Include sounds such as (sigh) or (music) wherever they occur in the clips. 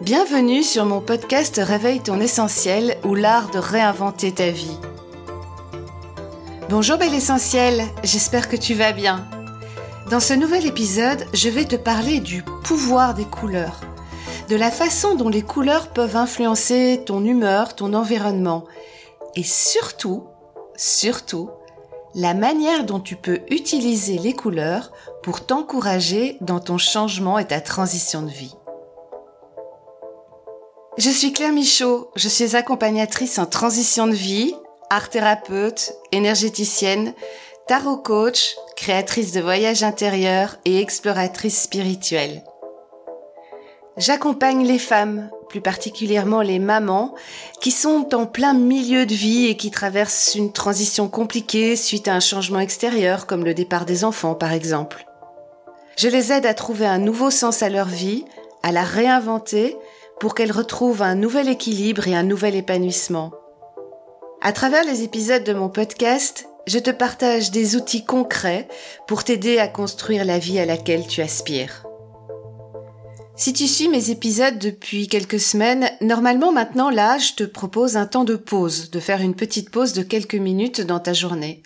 Bienvenue sur mon podcast Réveille ton essentiel ou l'art de réinventer ta vie. Bonjour bel essentiel, j'espère que tu vas bien. Dans ce nouvel épisode, je vais te parler du pouvoir des couleurs, de la façon dont les couleurs peuvent influencer ton humeur, ton environnement et surtout, surtout, la manière dont tu peux utiliser les couleurs pour t'encourager dans ton changement et ta transition de vie. Je suis Claire Michaud, je suis accompagnatrice en transition de vie, art thérapeute, énergéticienne, tarot coach, créatrice de voyages intérieurs et exploratrice spirituelle. J'accompagne les femmes, plus particulièrement les mamans, qui sont en plein milieu de vie et qui traversent une transition compliquée suite à un changement extérieur comme le départ des enfants par exemple. Je les aide à trouver un nouveau sens à leur vie, à la réinventer pour qu'elle retrouve un nouvel équilibre et un nouvel épanouissement. À travers les épisodes de mon podcast, je te partage des outils concrets pour t'aider à construire la vie à laquelle tu aspires. Si tu suis mes épisodes depuis quelques semaines, normalement maintenant là, je te propose un temps de pause, de faire une petite pause de quelques minutes dans ta journée.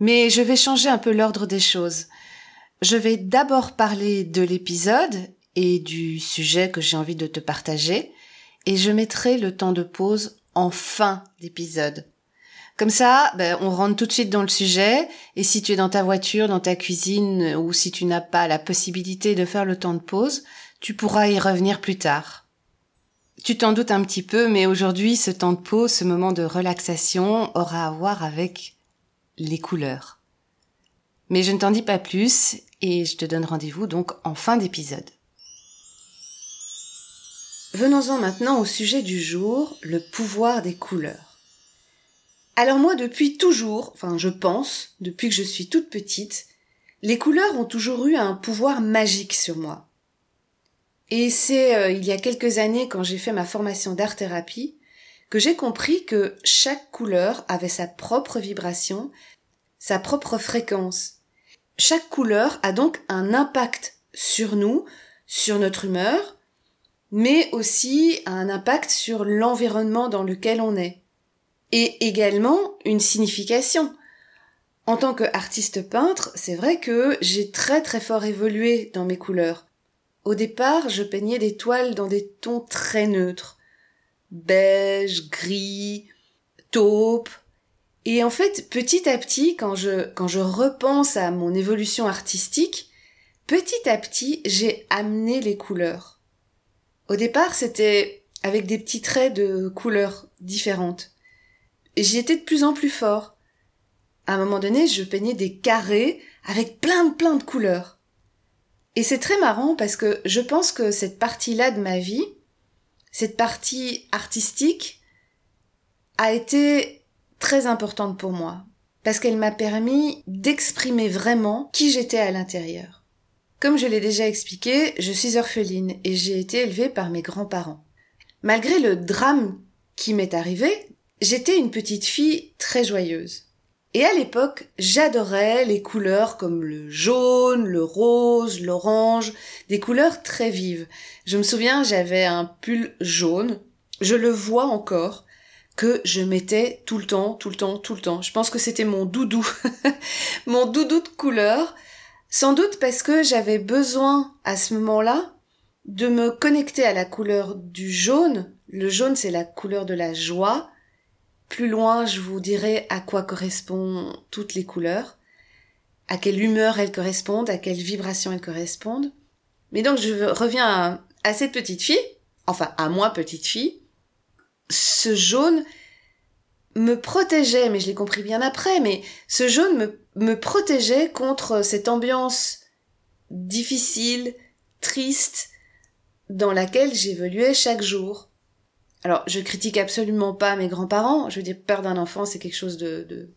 Mais je vais changer un peu l'ordre des choses. Je vais d'abord parler de l'épisode et du sujet que j'ai envie de te partager, et je mettrai le temps de pause en fin d'épisode. Comme ça, ben, on rentre tout de suite dans le sujet, et si tu es dans ta voiture, dans ta cuisine, ou si tu n'as pas la possibilité de faire le temps de pause, tu pourras y revenir plus tard. Tu t'en doutes un petit peu, mais aujourd'hui, ce temps de pause, ce moment de relaxation aura à voir avec les couleurs. Mais je ne t'en dis pas plus, et je te donne rendez-vous donc en fin d'épisode. Venons-en maintenant au sujet du jour, le pouvoir des couleurs. Alors moi, depuis toujours, enfin je pense, depuis que je suis toute petite, les couleurs ont toujours eu un pouvoir magique sur moi. Et c'est euh, il y a quelques années, quand j'ai fait ma formation d'art-thérapie, que j'ai compris que chaque couleur avait sa propre vibration, sa propre fréquence. Chaque couleur a donc un impact sur nous, sur notre humeur, mais aussi un impact sur l'environnement dans lequel on est. Et également une signification. En tant qu'artiste peintre, c'est vrai que j'ai très très fort évolué dans mes couleurs. Au départ, je peignais des toiles dans des tons très neutres. Beige, gris, taupe. Et en fait, petit à petit, quand je, quand je repense à mon évolution artistique, petit à petit, j'ai amené les couleurs. Au départ, c'était avec des petits traits de couleurs différentes. Et j'y étais de plus en plus fort. À un moment donné, je peignais des carrés avec plein de plein de couleurs. Et c'est très marrant parce que je pense que cette partie-là de ma vie, cette partie artistique, a été très importante pour moi. Parce qu'elle m'a permis d'exprimer vraiment qui j'étais à l'intérieur. Comme je l'ai déjà expliqué, je suis orpheline et j'ai été élevée par mes grands-parents. Malgré le drame qui m'est arrivé, j'étais une petite fille très joyeuse. Et à l'époque, j'adorais les couleurs comme le jaune, le rose, l'orange, des couleurs très vives. Je me souviens, j'avais un pull jaune, je le vois encore, que je mettais tout le temps, tout le temps, tout le temps. Je pense que c'était mon doudou, (laughs) mon doudou de couleur, sans doute parce que j'avais besoin à ce moment-là de me connecter à la couleur du jaune. Le jaune, c'est la couleur de la joie. Plus loin, je vous dirai à quoi correspondent toutes les couleurs, à quelle humeur elles correspondent, à quelle vibration elles correspondent. Mais donc, je reviens à, cette petite fille, enfin, à moi, petite fille. Ce jaune me protégeait, mais je l'ai compris bien après, mais ce jaune me me protégeait contre cette ambiance difficile, triste, dans laquelle j'évoluais chaque jour. Alors, je critique absolument pas mes grands-parents. Je veux dire, peur d'un enfant, c'est quelque chose de,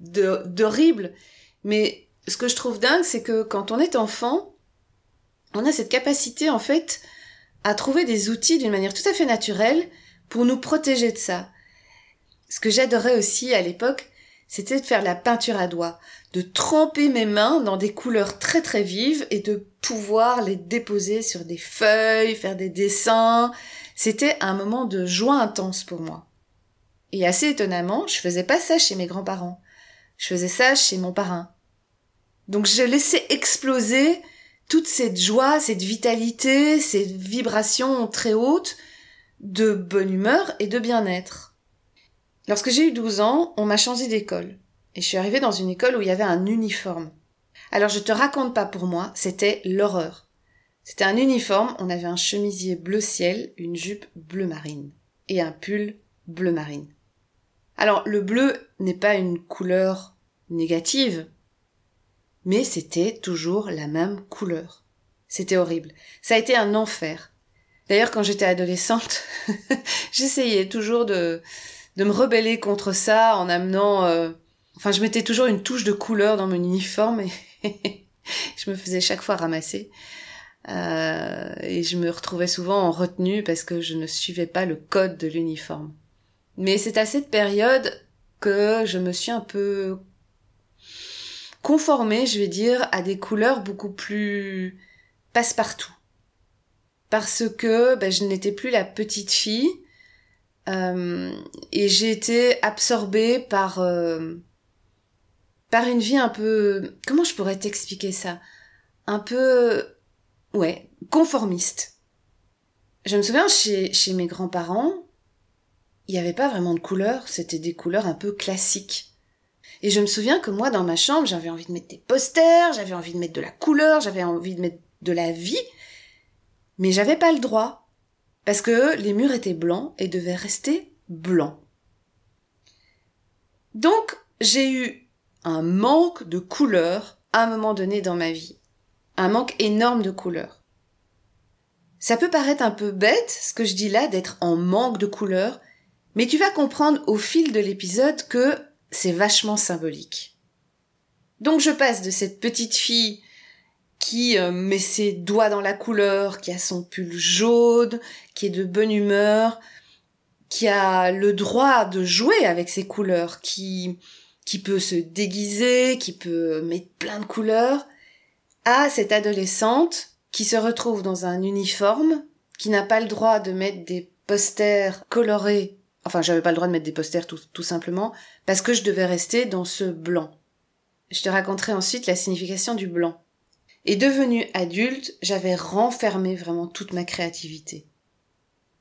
de, d'horrible. Mais ce que je trouve dingue, c'est que quand on est enfant, on a cette capacité, en fait, à trouver des outils d'une manière tout à fait naturelle pour nous protéger de ça. Ce que j'adorais aussi à l'époque, c'était de faire la peinture à doigts, de tremper mes mains dans des couleurs très très vives et de pouvoir les déposer sur des feuilles, faire des dessins. C'était un moment de joie intense pour moi. Et assez étonnamment, je faisais pas ça chez mes grands-parents. Je faisais ça chez mon parrain. Donc je laissais exploser toute cette joie, cette vitalité, cette vibration très haute de bonne humeur et de bien-être. Lorsque j'ai eu 12 ans, on m'a changé d'école. Et je suis arrivée dans une école où il y avait un uniforme. Alors je te raconte pas pour moi, c'était l'horreur. C'était un uniforme, on avait un chemisier bleu ciel, une jupe bleu marine et un pull bleu marine. Alors le bleu n'est pas une couleur négative, mais c'était toujours la même couleur. C'était horrible. Ça a été un enfer. D'ailleurs, quand j'étais adolescente, (laughs) j'essayais toujours de, de me rebeller contre ça en amenant... Euh, enfin, je mettais toujours une touche de couleur dans mon uniforme et (laughs) je me faisais chaque fois ramasser. Euh, et je me retrouvais souvent en retenue parce que je ne suivais pas le code de l'uniforme. Mais c'est à cette période que je me suis un peu conformée, je vais dire, à des couleurs beaucoup plus passe-partout. Parce que ben, je n'étais plus la petite fille et j'ai été absorbée par euh, par une vie un peu comment je pourrais t'expliquer ça? Un peu ouais conformiste. Je me souviens chez chez mes grands-parents il n'y avait pas vraiment de couleurs c'était des couleurs un peu classiques. Et je me souviens que moi dans ma chambre j'avais envie de mettre des posters j'avais envie de mettre de la couleur j'avais envie de mettre de la vie mais j'avais pas le droit parce que les murs étaient blancs et devaient rester blancs. Donc, j'ai eu un manque de couleurs à un moment donné dans ma vie. Un manque énorme de couleurs. Ça peut paraître un peu bête, ce que je dis là, d'être en manque de couleurs, mais tu vas comprendre au fil de l'épisode que c'est vachement symbolique. Donc je passe de cette petite fille qui euh, met ses doigts dans la couleur, qui a son pull jaune, qui est de bonne humeur, qui a le droit de jouer avec ses couleurs, qui, qui peut se déguiser, qui peut mettre plein de couleurs, à cette adolescente qui se retrouve dans un uniforme, qui n'a pas le droit de mettre des posters colorés, enfin j'avais pas le droit de mettre des posters tout, tout simplement, parce que je devais rester dans ce blanc. Je te raconterai ensuite la signification du blanc. Et devenue adulte, j'avais renfermé vraiment toute ma créativité.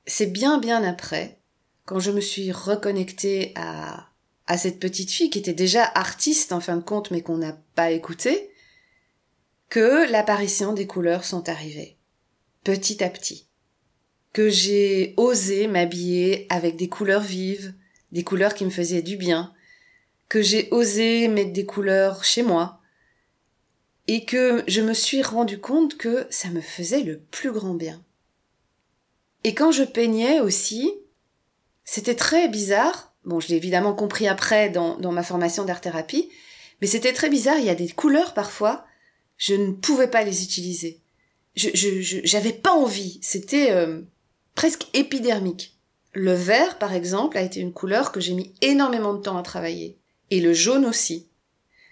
C'est bien bien après, quand je me suis reconnectée à, à cette petite fille qui était déjà artiste en fin de compte mais qu'on n'a pas écoutée, que l'apparition des couleurs sont arrivées. Petit à petit. Que j'ai osé m'habiller avec des couleurs vives, des couleurs qui me faisaient du bien, que j'ai osé mettre des couleurs chez moi, et que je me suis rendu compte que ça me faisait le plus grand bien. Et quand je peignais aussi, c'était très bizarre. Bon, je l'ai évidemment compris après dans, ma formation d'art-thérapie, mais c'était très bizarre. Il y a des couleurs parfois, je ne pouvais pas les utiliser. Je, je, j'avais pas envie. C'était euh, presque épidermique. Le vert, par exemple, a été une couleur que j'ai mis énormément de temps à travailler. Et le jaune aussi.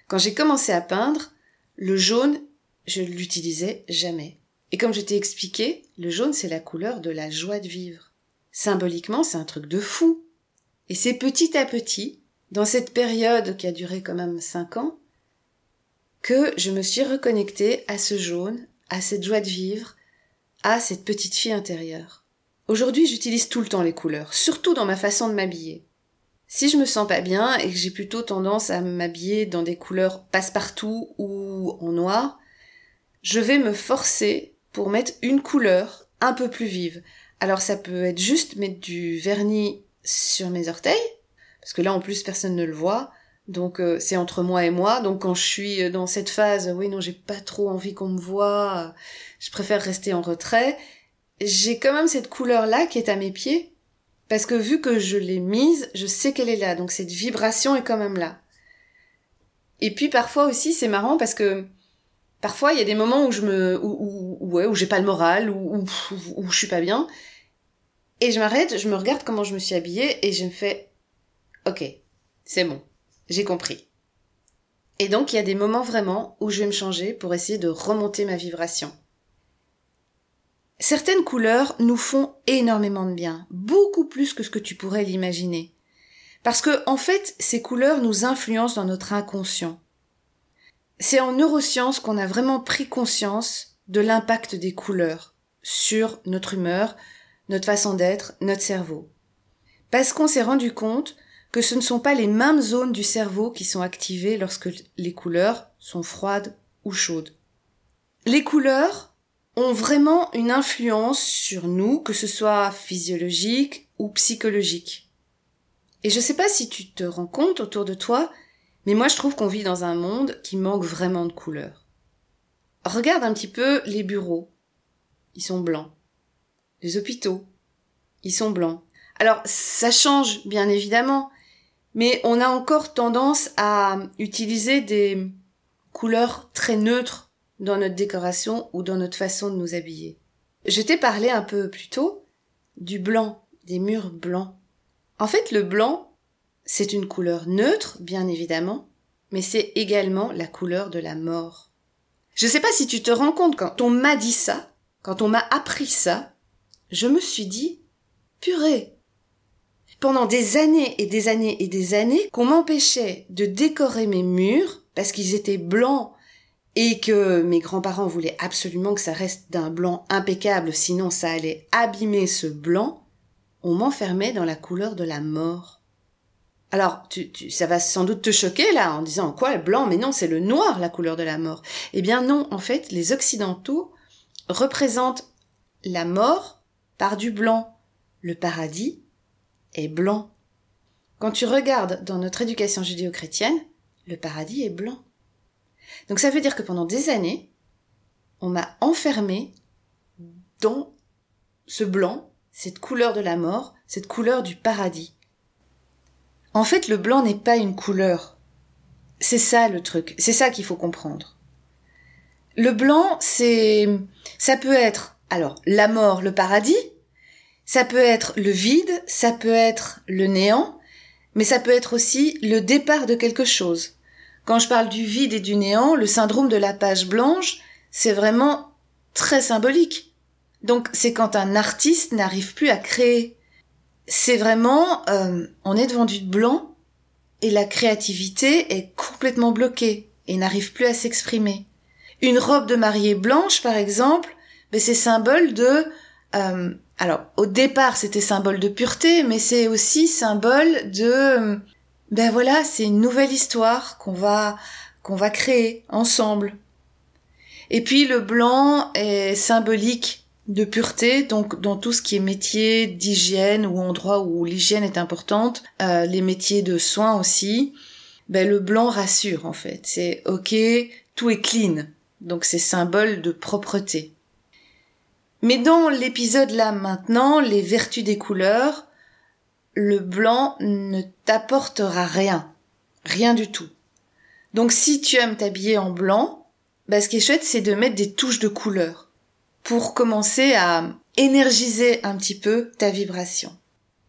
Quand j'ai commencé à peindre, le jaune, je l'utilisais jamais. Et comme je t'ai expliqué, le jaune c'est la couleur de la joie de vivre. Symboliquement, c'est un truc de fou. Et c'est petit à petit, dans cette période qui a duré quand même cinq ans, que je me suis reconnectée à ce jaune, à cette joie de vivre, à cette petite fille intérieure. Aujourd'hui, j'utilise tout le temps les couleurs, surtout dans ma façon de m'habiller. Si je me sens pas bien et que j'ai plutôt tendance à m'habiller dans des couleurs passe-partout ou en noir, je vais me forcer pour mettre une couleur un peu plus vive. Alors ça peut être juste mettre du vernis sur mes orteils, parce que là en plus personne ne le voit, donc euh, c'est entre moi et moi. Donc quand je suis dans cette phase, oui non j'ai pas trop envie qu'on me voit, je préfère rester en retrait. J'ai quand même cette couleur là qui est à mes pieds parce que vu que je l'ai mise, je sais qu'elle est là. Donc cette vibration est quand même là. Et puis parfois aussi, c'est marrant parce que parfois il y a des moments où je me, où, ouais, où j'ai pas le moral, où, où, où je suis pas bien. Et je m'arrête, je me regarde comment je me suis habillée et je me fais, ok, c'est bon. j'ai compris. Et donc il y a des moments vraiment où je vais me changer pour essayer de remonter ma vibration. Certaines couleurs nous font énormément de bien, beaucoup plus que ce que tu pourrais l'imaginer. Parce que, en fait, ces couleurs nous influencent dans notre inconscient. C'est en neurosciences qu'on a vraiment pris conscience de l'impact des couleurs sur notre humeur, notre façon d'être, notre cerveau. Parce qu'on s'est rendu compte que ce ne sont pas les mêmes zones du cerveau qui sont activées lorsque les couleurs sont froides ou chaudes. Les couleurs ont vraiment une influence sur nous, que ce soit physiologique ou psychologique. Et je sais pas si tu te rends compte autour de toi, mais moi je trouve qu'on vit dans un monde qui manque vraiment de couleurs. Regarde un petit peu les bureaux. Ils sont blancs. Les hôpitaux. Ils sont blancs. Alors, ça change, bien évidemment, mais on a encore tendance à utiliser des couleurs très neutres dans notre décoration ou dans notre façon de nous habiller. Je t'ai parlé un peu plus tôt du blanc, des murs blancs. En fait, le blanc, c'est une couleur neutre, bien évidemment, mais c'est également la couleur de la mort. Je sais pas si tu te rends compte quand on m'a dit ça, quand on m'a appris ça, je me suis dit, purée. Pendant des années et des années et des années, qu'on m'empêchait de décorer mes murs parce qu'ils étaient blancs et que mes grands-parents voulaient absolument que ça reste d'un blanc impeccable, sinon ça allait abîmer ce blanc, on m'enfermait dans la couleur de la mort. Alors, ça va sans doute te choquer là, en disant quoi le blanc? Mais non, c'est le noir la couleur de la mort. Eh bien non, en fait, les occidentaux représentent la mort par du blanc. Le paradis est blanc. Quand tu regardes dans notre éducation judéo-chrétienne, le paradis est blanc. Donc ça veut dire que pendant des années, on m'a enfermé dans ce blanc cette couleur de la mort, cette couleur du paradis. En fait, le blanc n'est pas une couleur. C'est ça le truc, c'est ça qu'il faut comprendre. Le blanc, c'est, ça peut être, alors, la mort, le paradis, ça peut être le vide, ça peut être le néant, mais ça peut être aussi le départ de quelque chose. Quand je parle du vide et du néant, le syndrome de la page blanche, c'est vraiment très symbolique. Donc c'est quand un artiste n'arrive plus à créer. C'est vraiment, euh, on est devant du blanc et la créativité est complètement bloquée et n'arrive plus à s'exprimer. Une robe de mariée blanche, par exemple, ben, c'est symbole de... Euh, alors au départ c'était symbole de pureté, mais c'est aussi symbole de... Ben voilà, c'est une nouvelle histoire qu'on va qu'on va créer ensemble. Et puis le blanc est symbolique de pureté, donc dans tout ce qui est métier d'hygiène ou endroit où l'hygiène est importante, euh, les métiers de soins aussi, ben le blanc rassure en fait. C'est ok, tout est clean, donc c'est symbole de propreté. Mais dans l'épisode là maintenant, les vertus des couleurs, le blanc ne t'apportera rien, rien du tout. Donc si tu aimes t'habiller en blanc, ben ce qui est chouette c'est de mettre des touches de couleur pour commencer à énergiser un petit peu ta vibration.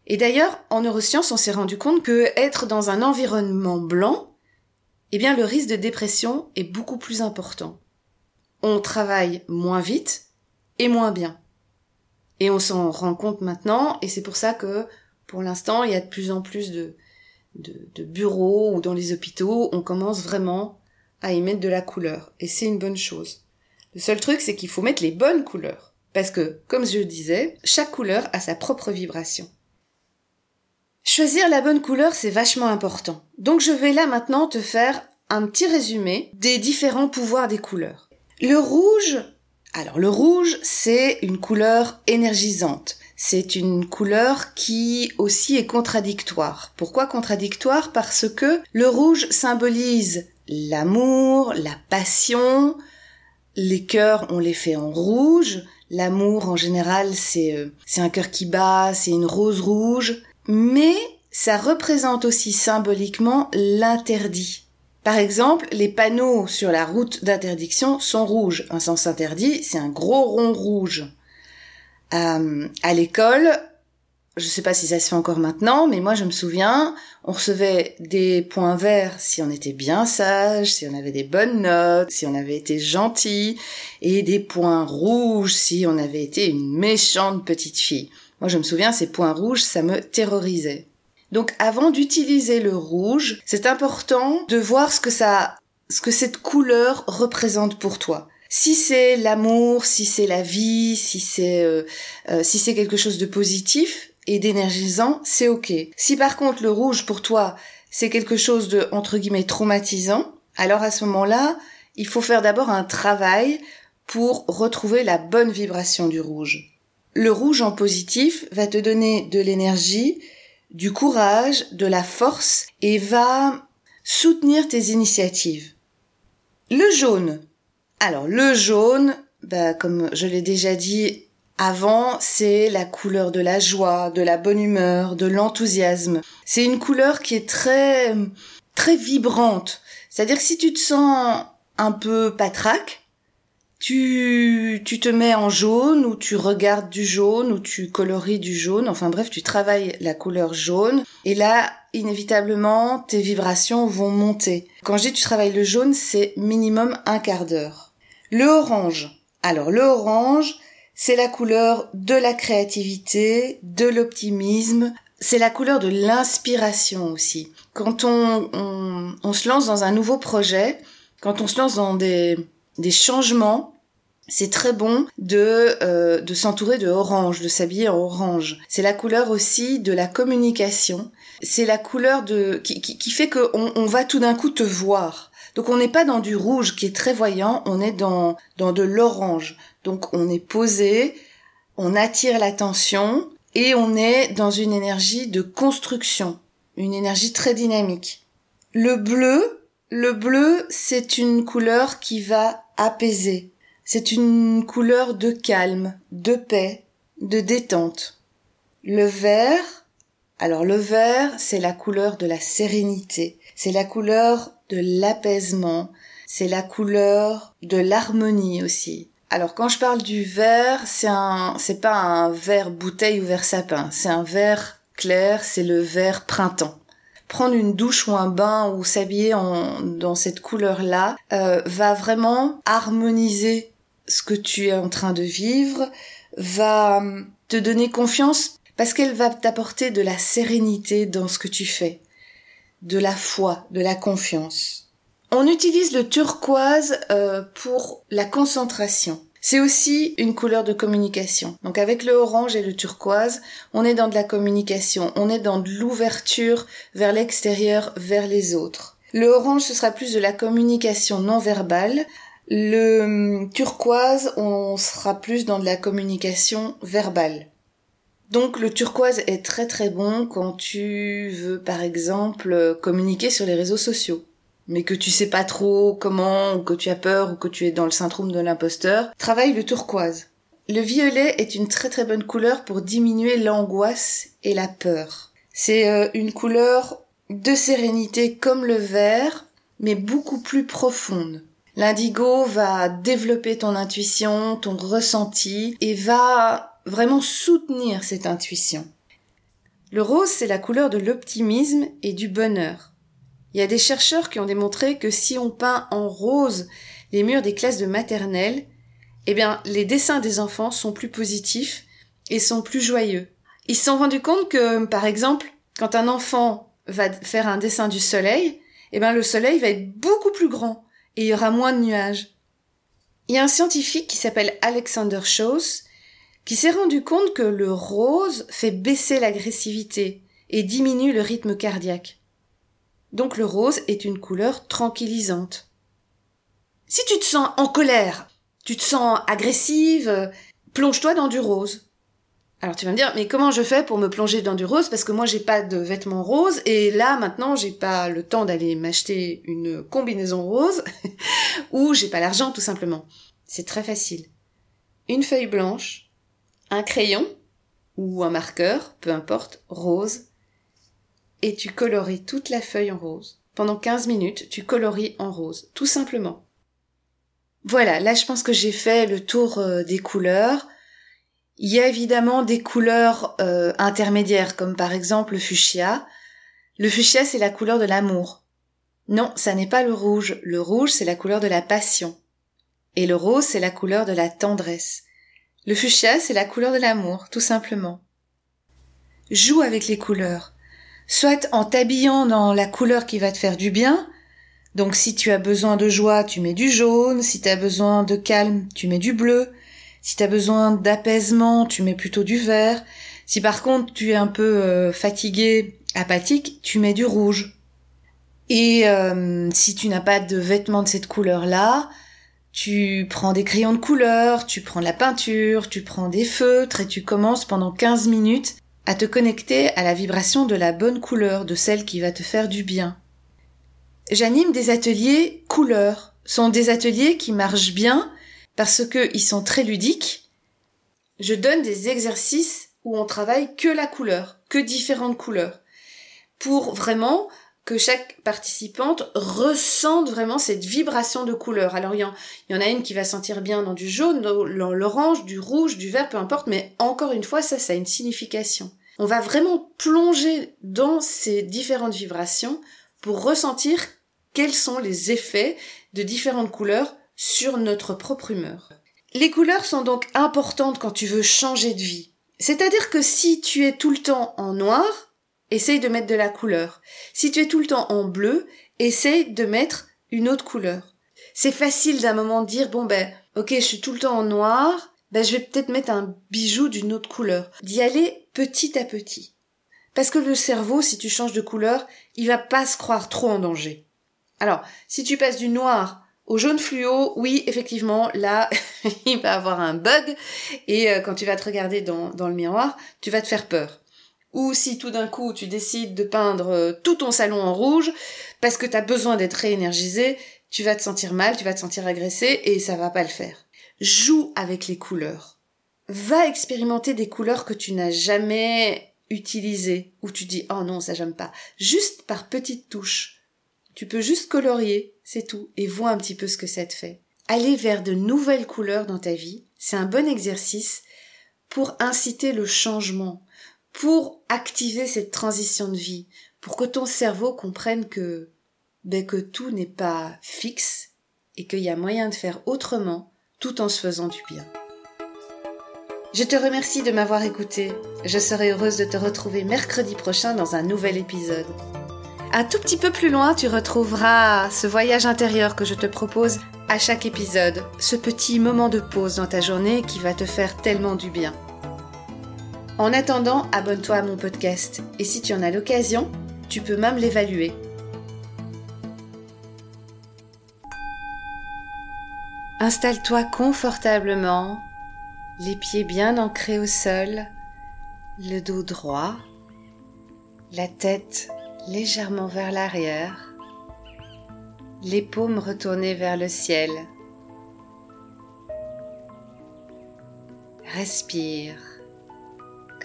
Et d'ailleurs, en neurosciences, on s'est rendu compte que être dans un environnement blanc, eh bien, le risque de dépression est beaucoup plus important. On travaille moins vite et moins bien. Et on s'en rend compte maintenant, et c'est pour ça que, pour l'instant, il y a de plus en plus de, bureaux ou dans les hôpitaux, on commence vraiment à y mettre de la couleur. Et c'est une bonne chose. Le seul truc, c'est qu'il faut mettre les bonnes couleurs. Parce que, comme je le disais, chaque couleur a sa propre vibration. Choisir la bonne couleur, c'est vachement important. Donc je vais là maintenant te faire un petit résumé des différents pouvoirs des couleurs. Le rouge, alors le rouge, c'est une couleur énergisante. C'est une couleur qui aussi est contradictoire. Pourquoi contradictoire? Parce que le rouge symbolise l'amour, la passion, les cœurs, on les fait en rouge. L'amour, en général, c'est euh, c'est un cœur qui bat, c'est une rose rouge. Mais ça représente aussi symboliquement l'interdit. Par exemple, les panneaux sur la route d'interdiction sont rouges. Un sens interdit, c'est un gros rond rouge. Euh, à l'école, je sais pas si ça se fait encore maintenant, mais moi je me souviens, on recevait des points verts si on était bien sage, si on avait des bonnes notes, si on avait été gentil, et des points rouges si on avait été une méchante petite fille. Moi je me souviens, ces points rouges, ça me terrorisait. Donc avant d'utiliser le rouge, c'est important de voir ce que ça, ce que cette couleur représente pour toi. Si c'est l'amour, si c'est la vie, si c'est euh, euh, si c'est quelque chose de positif, et d'énergisant, c'est ok. Si par contre le rouge pour toi c'est quelque chose de entre guillemets traumatisant, alors à ce moment-là, il faut faire d'abord un travail pour retrouver la bonne vibration du rouge. Le rouge en positif va te donner de l'énergie, du courage, de la force et va soutenir tes initiatives. Le jaune. Alors le jaune, bah, comme je l'ai déjà dit, avant, c'est la couleur de la joie, de la bonne humeur, de l'enthousiasme. C'est une couleur qui est très, très vibrante. C'est-à-dire que si tu te sens un peu patraque, tu, tu te mets en jaune ou tu regardes du jaune ou tu coloris du jaune. Enfin bref, tu travailles la couleur jaune et là, inévitablement, tes vibrations vont monter. Quand je dis tu travailles le jaune, c'est minimum un quart d'heure. Le orange. Alors le orange, c'est la couleur de la créativité, de l'optimisme, c'est la couleur de l'inspiration aussi. Quand on, on, se lance dans un nouveau projet, quand on se lance dans des, des changements, c'est très bon de, euh, de s'entourer de orange, de s'habiller en orange. C'est la couleur aussi de la communication. C'est la couleur de qui, qui, qui fait qu'on on va tout d'un coup te voir. Donc on n'est pas dans du rouge qui est très voyant, on est dans, dans de l'orange. Donc on est posé, on attire l'attention et on est dans une énergie de construction, une énergie très dynamique. Le bleu, le bleu, c'est une couleur qui va apaiser. C'est une couleur de calme, de paix, de détente. Le vert, alors le vert, c'est la couleur de la sérénité, c'est la couleur de l'apaisement, c'est la couleur de l'harmonie aussi. Alors quand je parle du vert, c'est un c'est pas un vert bouteille ou vert sapin, c'est un vert clair, c'est le vert printemps. Prendre une douche ou un bain ou s'habiller dans cette couleur-là euh, va vraiment harmoniser ce que tu es en train de vivre, va te donner confiance parce qu'elle va t'apporter de la sérénité dans ce que tu fais de la foi, de la confiance. On utilise le turquoise euh, pour la concentration. C'est aussi une couleur de communication. Donc avec le orange et le turquoise, on est dans de la communication, on est dans de l'ouverture vers l'extérieur, vers les autres. Le orange, ce sera plus de la communication non verbale. Le hum, turquoise, on sera plus dans de la communication verbale. Donc le turquoise est très très bon quand tu veux par exemple communiquer sur les réseaux sociaux mais que tu sais pas trop comment ou que tu as peur ou que tu es dans le syndrome de l'imposteur, travaille le turquoise. Le violet est une très très bonne couleur pour diminuer l'angoisse et la peur. C'est euh, une couleur de sérénité comme le vert, mais beaucoup plus profonde. L'indigo va développer ton intuition, ton ressenti et va vraiment soutenir cette intuition. Le rose, c'est la couleur de l'optimisme et du bonheur. Il y a des chercheurs qui ont démontré que si on peint en rose les murs des classes de maternelle, eh bien, les dessins des enfants sont plus positifs et sont plus joyeux. Ils se sont rendus compte que, par exemple, quand un enfant va faire un dessin du soleil, eh bien, le soleil va être beaucoup plus grand et il y aura moins de nuages. Il y a un scientifique qui s'appelle Alexander Schoss qui s'est rendu compte que le rose fait baisser l'agressivité et diminue le rythme cardiaque. Donc le rose est une couleur tranquillisante. Si tu te sens en colère, tu te sens agressive, plonge-toi dans du rose. Alors tu vas me dire, mais comment je fais pour me plonger dans du rose? Parce que moi j'ai pas de vêtements roses et là maintenant j'ai pas le temps d'aller m'acheter une combinaison rose (laughs) ou j'ai pas l'argent tout simplement. C'est très facile. Une feuille blanche, un crayon ou un marqueur, peu importe, rose, et tu coloris toute la feuille en rose. Pendant 15 minutes, tu coloris en rose, tout simplement. Voilà, là je pense que j'ai fait le tour euh, des couleurs. Il y a évidemment des couleurs euh, intermédiaires, comme par exemple le fuchsia. Le fuchsia, c'est la couleur de l'amour. Non, ça n'est pas le rouge. Le rouge, c'est la couleur de la passion. Et le rose, c'est la couleur de la tendresse. Le fuchsia, c'est la couleur de l'amour, tout simplement. Joue avec les couleurs. Soit en t'habillant dans la couleur qui va te faire du bien. Donc si tu as besoin de joie, tu mets du jaune. Si tu as besoin de calme, tu mets du bleu. Si tu as besoin d'apaisement, tu mets plutôt du vert. Si par contre tu es un peu euh, fatigué, apathique, tu mets du rouge. Et euh, si tu n'as pas de vêtements de cette couleur-là, tu prends des crayons de couleur, tu prends de la peinture, tu prends des feutres et tu commences pendant 15 minutes à te connecter à la vibration de la bonne couleur, de celle qui va te faire du bien. J'anime des ateliers couleurs. sont des ateliers qui marchent bien parce qu'ils sont très ludiques. Je donne des exercices où on travaille que la couleur, que différentes couleurs, pour vraiment que chaque participante ressente vraiment cette vibration de couleur. Alors il y, en, a une qui va sentir bien dans du jaune, dans l'orange, du rouge, du vert, peu importe, mais encore une fois, ça, ça a une signification. On va vraiment plonger dans ces différentes vibrations pour ressentir quels sont les effets de différentes couleurs sur notre propre humeur. Les couleurs sont donc importantes quand tu veux changer de vie. C'est-à-dire que si tu es tout le temps en noir, essaye de mettre de la couleur. Si tu es tout le temps en bleu, essaye de mettre une autre couleur. C'est facile d'un moment de dire, bon ben, ok, je suis tout le temps en noir, ben je vais peut-être mettre un bijou d'une autre couleur. D'y aller petit à petit. Parce que le cerveau, si tu changes de couleur, il va pas se croire trop en danger. Alors, si tu passes du noir au jaune fluo, oui, effectivement, là, (laughs) il va avoir un bug, et euh, quand tu vas te regarder dans, dans le miroir, tu vas te faire peur ou si tout d'un coup tu décides de peindre euh, tout ton salon en rouge parce que tu as besoin d'être réénergisé, tu vas te sentir mal, tu vas te sentir agressé et ça va pas le faire. Joue avec les couleurs. Va expérimenter des couleurs que tu n'as jamais utilisées ou tu dis oh non ça j'aime pas. Juste par petites touches. Tu peux juste colorier, c'est tout, et vois un petit peu ce que ça te fait. Aller vers de nouvelles couleurs dans ta vie, c'est un bon exercice pour inciter le changement, pour activer cette transition de vie, pour que ton cerveau comprenne que, ben, que tout n'est pas fixe et qu'il y a moyen de faire autrement tout en se faisant du bien. Je te remercie de m'avoir écouté. Je serai heureuse de te retrouver mercredi prochain dans un nouvel épisode. Un tout petit peu plus loin, tu retrouveras ce voyage intérieur que je te propose à chaque épisode, ce petit moment de pause dans ta journée qui va te faire tellement du bien. En attendant, abonne-toi à mon podcast et si tu en as l'occasion, tu peux même l'évaluer. Installe-toi confortablement, les pieds bien ancrés au sol, le dos droit, la tête légèrement vers l'arrière, les paumes retournées vers le ciel. Respire.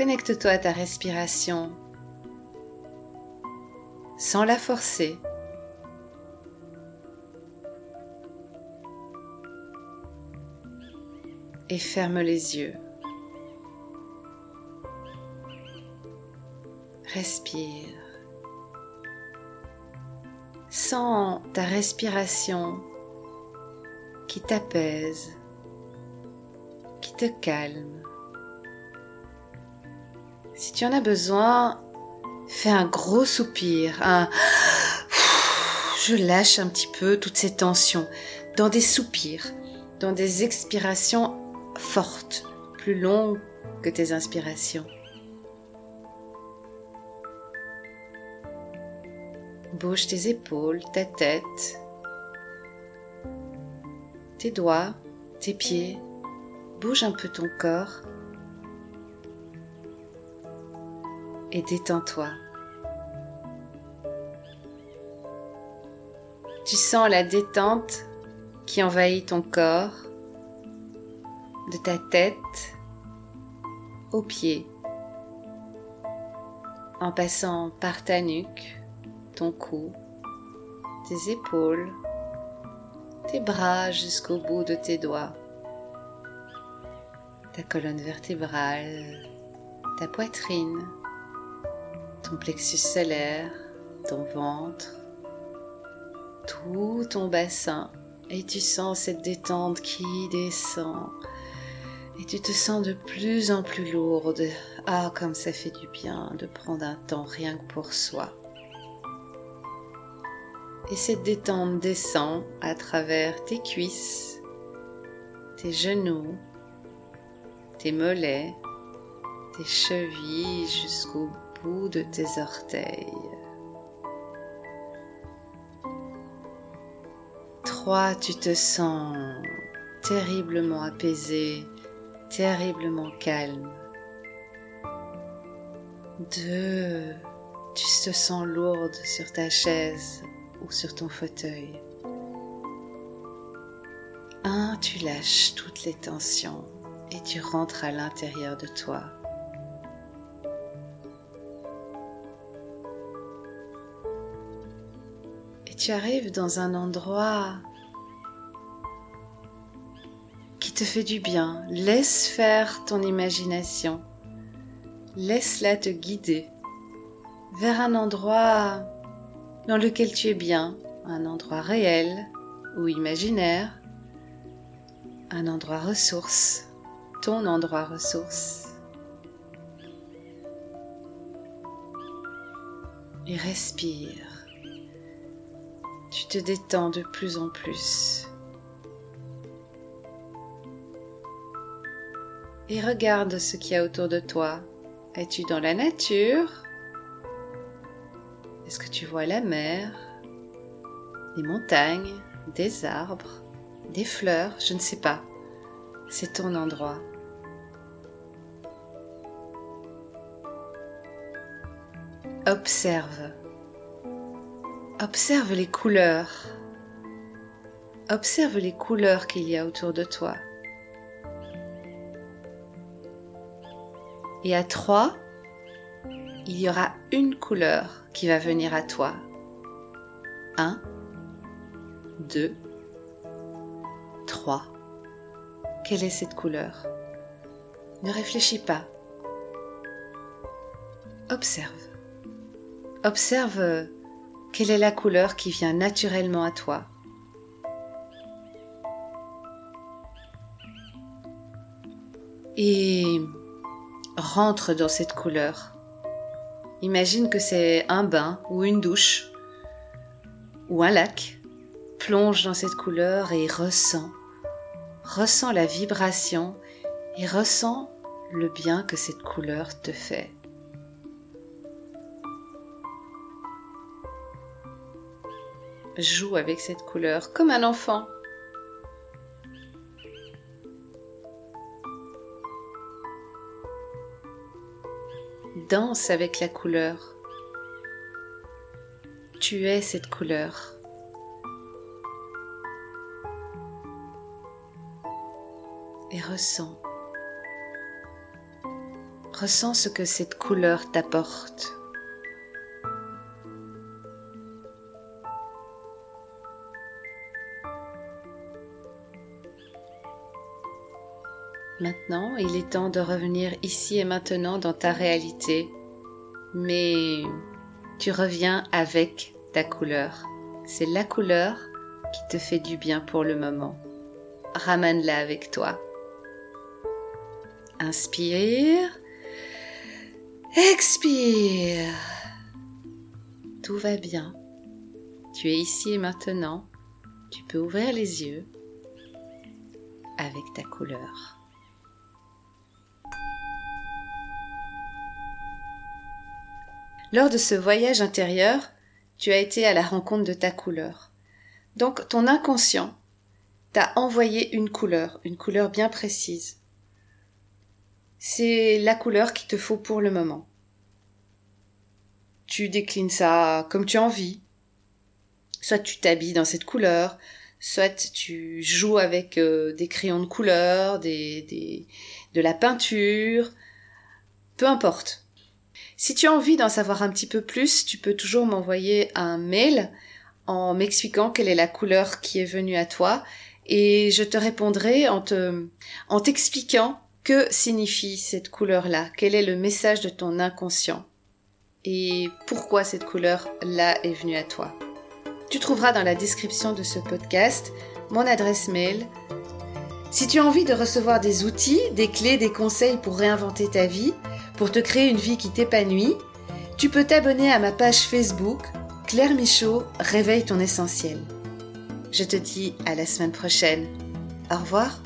Connecte-toi à ta respiration sans la forcer. Et ferme les yeux. Respire. Sens ta respiration qui t'apaise, qui te calme. Si tu en as besoin, fais un gros soupir, un (sighs) je lâche un petit peu toutes ces tensions dans des soupirs, dans des expirations fortes, plus longues que tes inspirations. Bouge tes épaules, ta tête, tes doigts, tes pieds. Bouge un peu ton corps et détends-toi. Tu sens la détente qui envahit ton corps, de ta tête aux pieds, en passant par ta nuque, ton cou, tes épaules, tes bras jusqu'au bout de tes doigts. ta colonne vertébrale, ta poitrine, ton plexus solaire, ton ventre, tout ton bassin et tu sens cette détente qui descend et tu te sens de plus en plus lourde. Ah, comme ça fait du bien de prendre un temps rien que pour soi. Et cette détente descend à travers tes cuisses, tes genoux, tes mollets, tes chevilles jusqu'au de tes orteils. 3. Tu te sens terriblement apaisé, terriblement calme. 2. Tu te sens lourde sur ta chaise ou sur ton fauteuil. 1. Tu lâches toutes les tensions et tu rentres à l'intérieur de toi. Tu arrives dans un endroit qui te fait du bien. Laisse faire ton imagination. Laisse-la te guider vers un endroit dans lequel tu es bien, un endroit réel ou imaginaire, un endroit ressource ton endroit ressource. Et respire. Tu te détends de plus en plus. Et regarde ce qu'il y a autour de toi. Es-tu dans la nature? Est-ce que tu vois la mer? Des montagnes? Des arbres? Des fleurs? Je ne sais pas. C'est ton endroit. Observe. Observe les couleurs. Observe les couleurs qu'il y a autour de toi. Et à trois, il y aura une couleur qui va venir à toi. Un, deux, trois. Quelle est cette couleur? Ne réfléchis pas. Observe. Observe quelle est la couleur qui vient naturellement à toi? Et rentre dans cette couleur. Imagine que c'est un bain ou une douche ou un lac. Plonge dans cette couleur et ressens. Ressens la vibration et ressens le bien que cette couleur te fait. Joue avec cette couleur comme un enfant. Danse avec la couleur. Tu es cette couleur. Et ressens. Ressens ce que cette couleur t'apporte. Maintenant, il est temps de revenir ici et maintenant dans ta réalité, mais tu reviens avec ta couleur. C'est la couleur qui te fait du bien pour le moment. Ramène-la avec toi. Inspire. Expire. Tout va bien. Tu es ici et maintenant. Tu peux ouvrir les yeux avec ta couleur. Lors de ce voyage intérieur, tu as été à la rencontre de ta couleur. Donc ton inconscient t'a envoyé une couleur, une couleur bien précise. C'est la couleur qu'il te faut pour le moment. Tu déclines ça comme tu as envie. Soit tu t'habilles dans cette couleur, soit tu joues avec euh, des crayons de couleur, des, des, de la peinture, peu importe. Si tu as envie d'en savoir un petit peu plus, tu peux toujours m'envoyer un mail en m'expliquant quelle est la couleur qui est venue à toi et je te répondrai en te, en t'expliquant Que signifie cette couleur-là Quel est le message de ton inconscient Et pourquoi cette couleur-là est venue à toi Tu trouveras dans la description de ce podcast mon adresse mail. Si tu as envie de recevoir des outils, des clés, des conseils pour réinventer ta vie, pour te créer une vie qui t'épanouit, tu peux t'abonner à ma page Facebook Claire Michaud, réveille ton essentiel. Je te dis à la semaine prochaine. Au revoir.